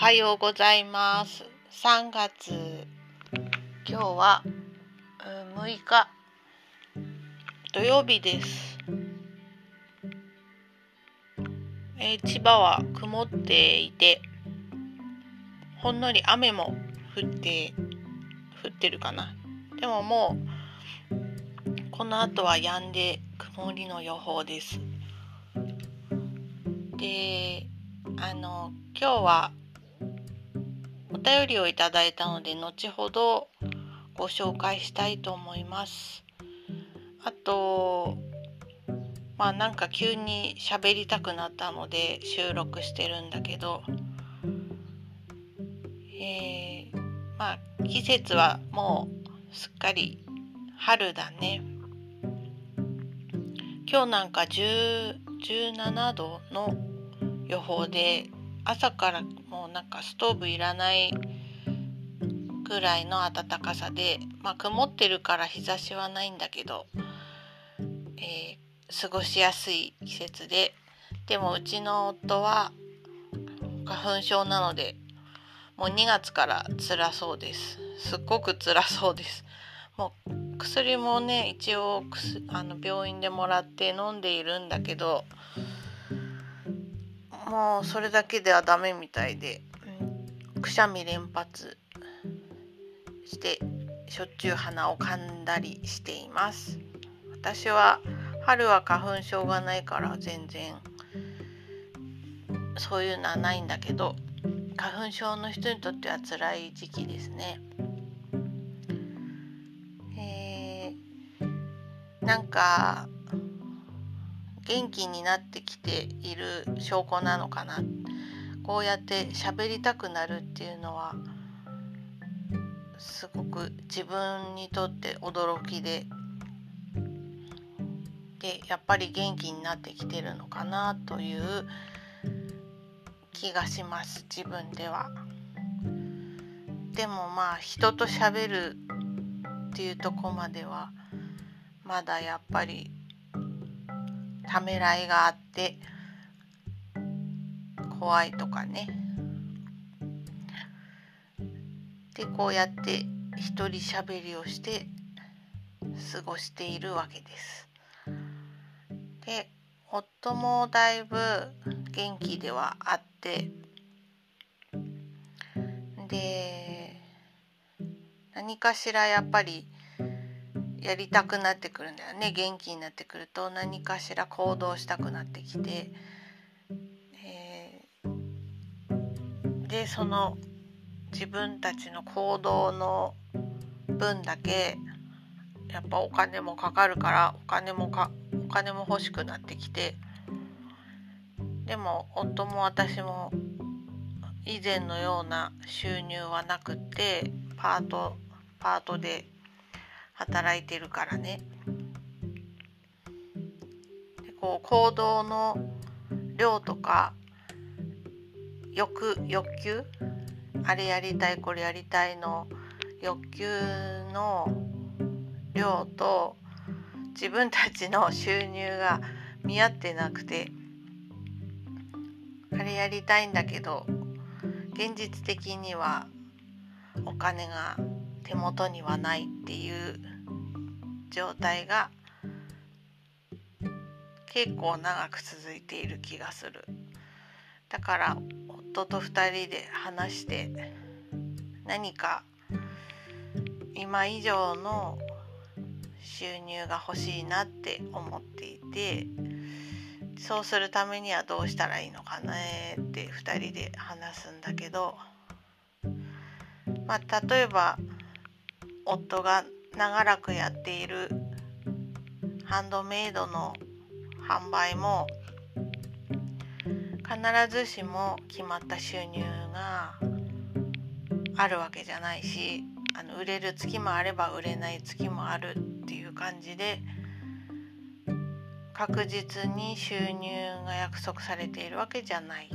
はようございます。3月今日は6日土曜日です。えー千葉は曇っていてほんのり雨も降って降ってるかな。でももうこの後は止んで曇りの予報です。であの今日はお便りをいただいたので後ほどご紹介したいと思います。あとまあなんか急に喋りたくなったので収録してるんだけど、えーまあ季節はもうすっかり春だね。今日なんか10 17度の予報で朝からもうなんかストーブいらないぐらいの暖かさでまあ曇ってるから日差しはないんだけど、えー過ごしやすい季節ででもうちの夫は花粉症なのでもう2月から辛そうです。すっごく辛そうです。もう薬もね一応あの病院でもらって飲んでいるんだけどもうそれだけではダメみたいで、くしゃみ連発してしょっちゅう鼻をかんだりしています。私は春は花粉症がないから全然そういうのはないんだけど花粉症の人にとっては辛い時期ですね。えーなんか元気になってきている証拠なのかなこうやって喋りたくなるっていうのはすごく自分にとって驚きででやっぱり元気になってきてるのかなという気がします自分では。でもまあ人と喋るっていうとこまではまだやっぱりためらいがあって怖いとかねでこうやって一人喋りをして過ごしているわけです。で夫もだいぶ元気ではあってで何かしらやっぱりやりたくなってくるんだよね。元気になってくると何かしら行動したくなってきて、えーでその自分たちの行動の分だけやっぱお金もかかるからお金もかお金も欲しくなってきて。でも夫も私も以前のような収入はなくってパートパートで働いてるからね。でこう行動の量とか欲欲求？あれやりたいこれやりたいの？欲求の量と自分たちの収入が見合ってなくてあれやりたいんだけど現実的にはお金が手元にはないっていう状態が結構長く続いている気がする。だから夫と2人で話して何か今以上の収入が欲しいなって思っていてそうするためにはどうしたらいいのかねって2人で話すんだけどまあ例えば夫が長らくやっている。ハンドメイドの販売も必ずしも決まった収入があるわけじゃないしあの売れる月もあれば売れない月もあるっていう感じで確実に収入が約束されているわけじゃない、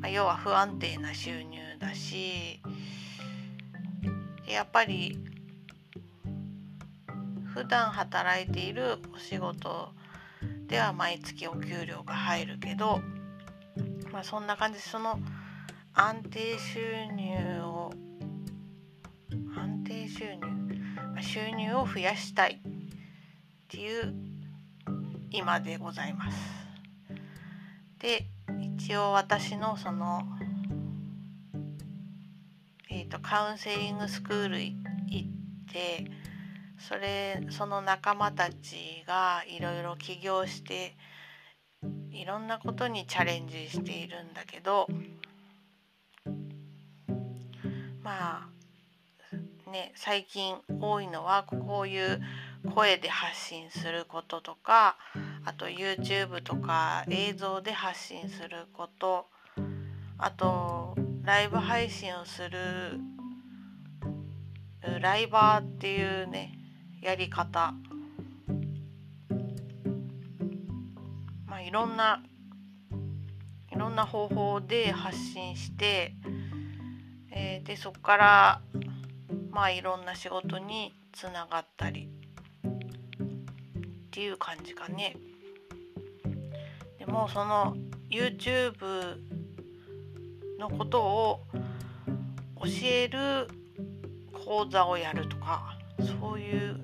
まあ、要は不安定な収入だしやっぱり普段働いているお仕事では毎月お給料が入るけどまあそんな感じでその安定収入を安定収入、まあ、収入を増やしたいっていう今でございます。で一応私のそのえーと、カウンセリングスクール行ってそれその仲間たちがいろいろ起業していろんなことにチャレンジしているんだけどまあね最近多いのはこういう声で発信することとかあと YouTube とか映像で発信することあとライブ配信をするライバーっていうねやり方まあいろんないろんな方法で発信して、えー、でそこからまあいろんな仕事につながったりっていう感じかね。でもその YouTube のことを教える講座をやるとかそういう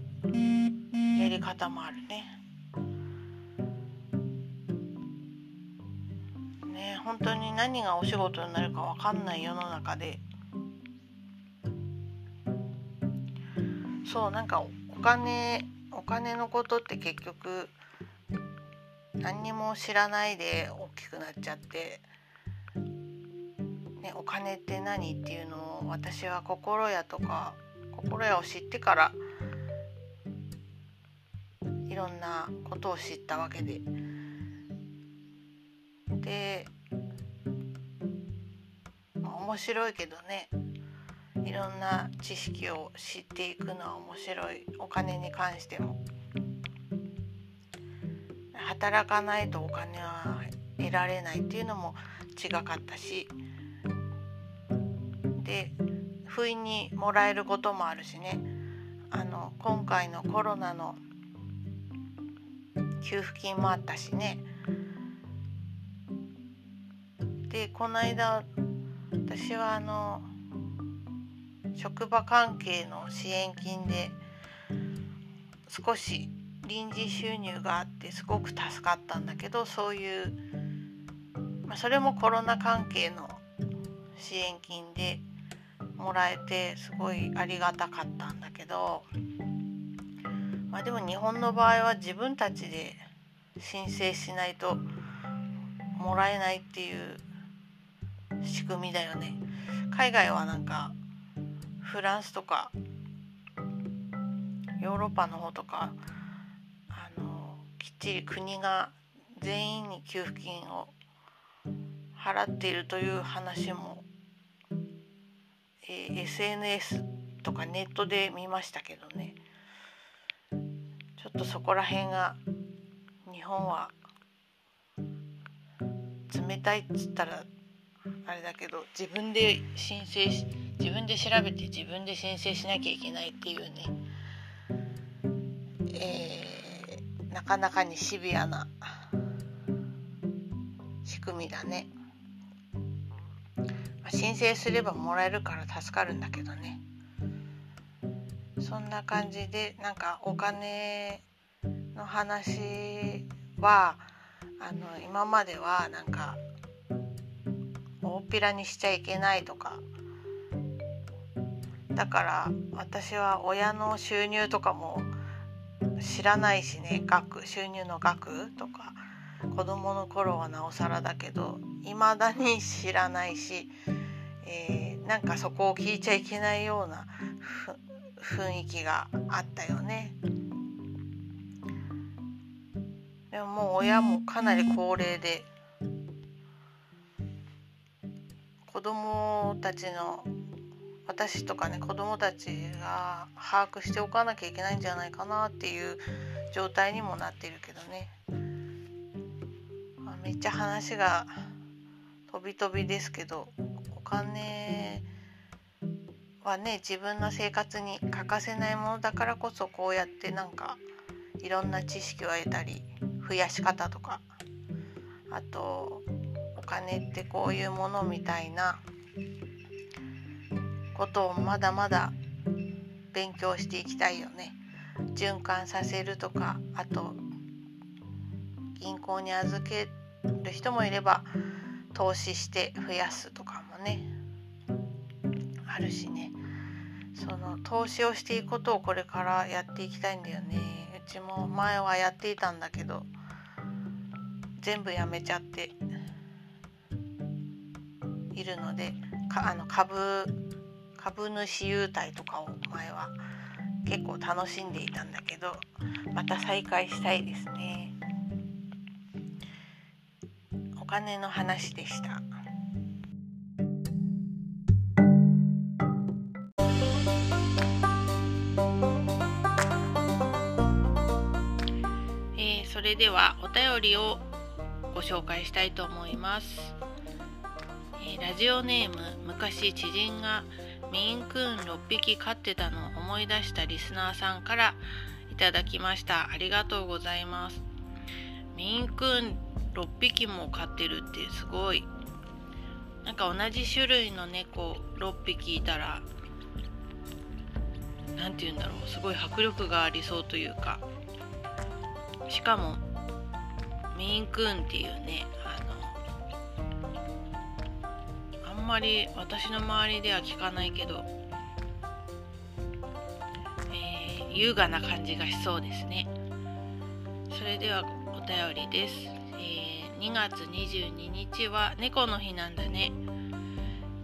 やり方もあるね。ね本当に何がお仕事になるか分かんない世の中でそうなんかお金お金のことって結局何にも知らないで大きくなっちゃって、ね、お金って何っていうのを私は心屋とか心屋を知ってからいろんなことを知ったわけで。で、まあ、面白いけどねいろんな知識を知っていくのは面白いお金に関しても。働かないとお金は得られないっていうのも違かったしで不意にもらえることもあるしね。あの今回のコロナの給付金もあったしね。でこの間私はあの職場関係の支援金で少し臨時収入があってすごく助かったんだけどそういう、まあ、それもコロナ関係の支援金でもらえてすごいありがたかったんだけど、まあ、でも日本の場合は自分たちで申請しないともらえないっていう仕組みだよね。海外はなんかフランスとかヨーロッパの方とかあのきっちり国が全員に給付金を払っているという話も、えー、SNS とかネットで見ましたけどねちょっとそこら辺が日本は冷たいっつったらあれだけど自分で申請し自分で調べて自分で申請しなきゃいけないっていうね、えーなかなかにシビアな仕組みだね。申請すればもらえるから助かるんだけどね。そんな感じでなんかお金の話はあの今まではなんか大っぴらにしちゃいけないとかだから私は親の収入とかも知らないしね額収入の額とか子どもの頃はなおさらだけどいまだに知らないし、えー、なんかそこを聞いちゃいけないような雰囲気があったよね。でももう親もかなり高齢で子供たちの私とかね子供たちが把握しておかなきゃいけないんじゃないかなっていう状態にもなってるけどね、めっちゃ話が飛び飛びですけど金はね自分の生活に欠かせないものだからこそこうやってなんかいろんな知識を得たり増やし方とかあとお金ってこういうものみたいなことをまだまだ勉強していきたいよね。循環させるとかあと銀行に預ける人もいれば投資して増やすとかね。あるしね。その投資をしていくことをこれからやっていきたいんだよね。うちも前はやっていたんだけど全部やめちゃって。いるのでかあの株株主優待とかを前は結構楽しんでいたんだけどまた再開したいですね。お金の話でした。れではお便りをご紹介したいと思います、えー、ラジオネーム昔知人がメインクーン6匹飼ってたのを思い出したリスナーさんからいただきました。ありがとうございます。メインクーン6匹も飼ってるってすごい。なんか同じ種類の猫6匹いたら何て言うんだろう。すごい迫力がありそうというか。しかもメインクーンっていうねあのあんまり私の周りでは聞かないけど、えー、優雅な感じがしそうですね。それではお便りです、えー、2月22日は猫の日なんだね。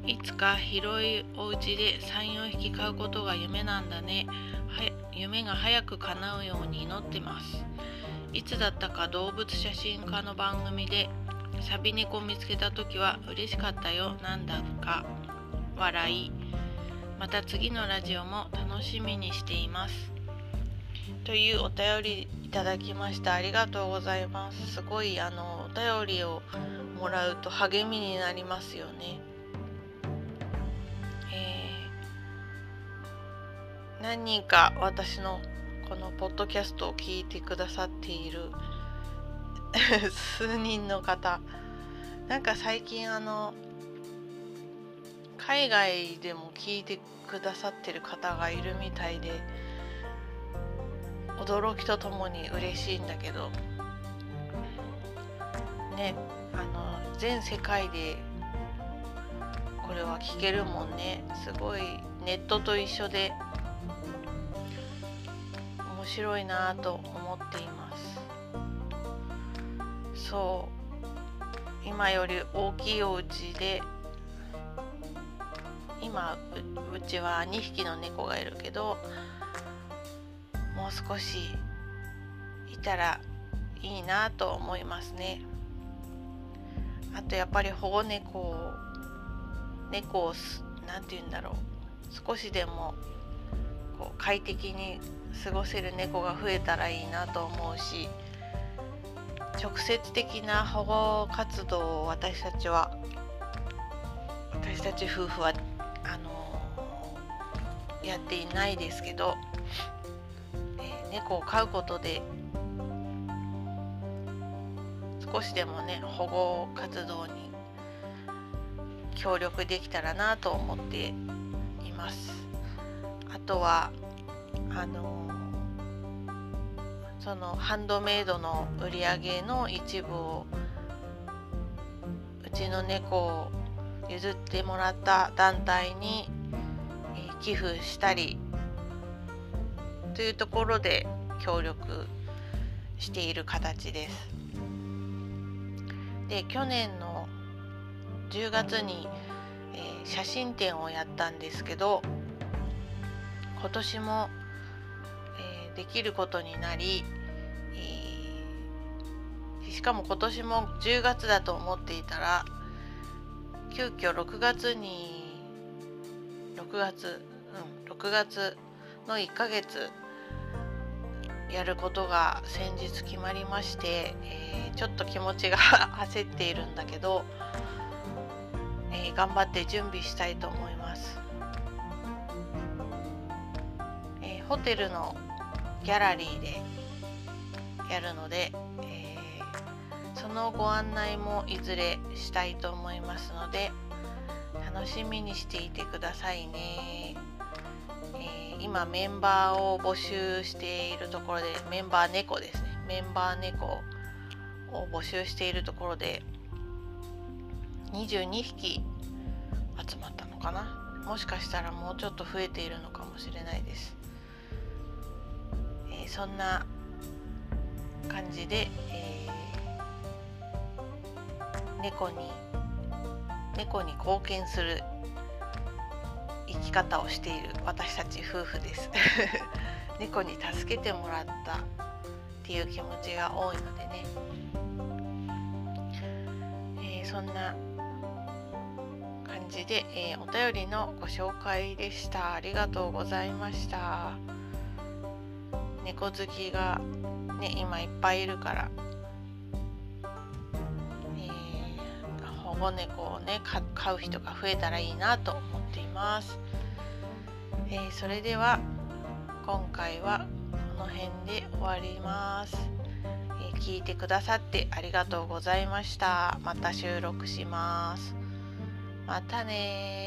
いつか広いお家で34匹飼うことが夢なんだね。夢が早く叶うように祈ってます。いつだったか動物写真家の番組でサビ猫見つけた時は嬉しかったよなんだか笑い。また次のラジオも楽しみにしています。というお便りいただきました。ありがとうございます。すごいあのお便りをもらうと励みになりますよね。えー、何人か私のこのポッドキャストを聞いてくださっている数人の方。なんか最近あの海外でも聞いてくださってる方がいるみたいで驚きとともに嬉しいんだけど。ねあの全世界でこれは聞けるもんね。すごいネットと一緒で面白いなと思っています。そう。今より大きいお家で今うちは2匹の猫がいるけどもう少しいたらいいなと思いますね。あとやっぱり保護猫を猫を何て言うんだろう。少しでもこう快適に過ごせる猫が増えたらいいなと思うし直接的な保護活動を私たちは私たち夫婦はあのやっていないですけど、えー、猫を飼うことで少しでもね保護活動に協力できたらなと思っています。あとはあのそのハンドメイドの売り上げの一部をうちの猫を譲ってもらった団体に寄付したりというところで協力している形です。で去年の10月に、えー、写真展をやったんですけど今年も、えー、できることになりしかも今年も10月だと思っていたら急遽6月に6月うん6月の1ヶ月やることが先日決まりまして、えー、ちょっと気持ちが 焦っているんだけど、えー、頑張って準備したいと思います、ホテルのギャラリーでやるので、えそのご案内もいずれしたいと思いますので楽しみにしていてくださいね、えー、今メンバーを募集しているところでメンバー猫ですね。メンバー猫を募集しているところで22匹集まったのかな。もしかしたらもうちょっと増えているのかもしれないです、そんな感じで、えー、猫に猫に貢献する生き方をしている私たち夫婦です。猫に助けてもらったっていう気持ちが多いのでね、えー、そんな感じで、えー、お便りのご紹介でした。ありがとうございました。猫好きがね今いっぱいいるから、えー、保護猫をね飼う人が増えたらいいなと思っています、えー、それでは今回はこの辺で終わります、えー、聞いてくださってありがとうございました。また収録します。またね